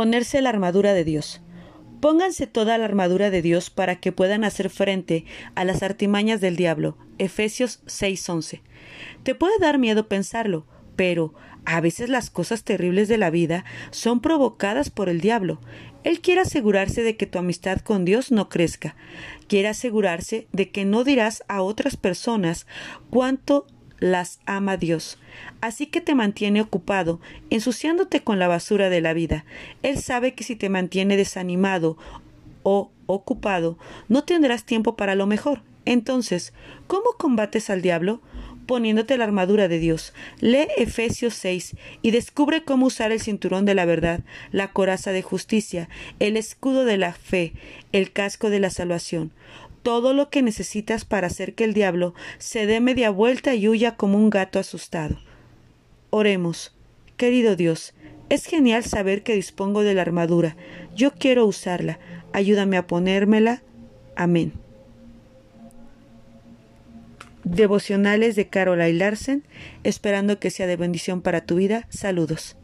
Ponerse la armadura de Dios. Pónganse toda la armadura de Dios para que puedan hacer frente a las artimañas del diablo. Efesios 6:11. Te puede dar miedo pensarlo, pero a veces las cosas terribles de la vida son provocadas por el diablo. Él quiere asegurarse de que tu amistad con Dios no crezca. Quiere asegurarse de que no dirás a otras personas cuánto las ama Dios. Así que te mantiene ocupado, ensuciándote con la basura de la vida. Él sabe que si te mantiene desanimado o ocupado, no tendrás tiempo para lo mejor. Entonces, ¿cómo combates al diablo? poniéndote la armadura de Dios. Lee Efesios 6 y descubre cómo usar el cinturón de la verdad, la coraza de justicia, el escudo de la fe, el casco de la salvación todo lo que necesitas para hacer que el diablo se dé media vuelta y huya como un gato asustado. Oremos. Querido Dios, es genial saber que dispongo de la armadura. Yo quiero usarla. Ayúdame a ponérmela. Amén. Devocionales de Carola y Larsen, esperando que sea de bendición para tu vida. Saludos.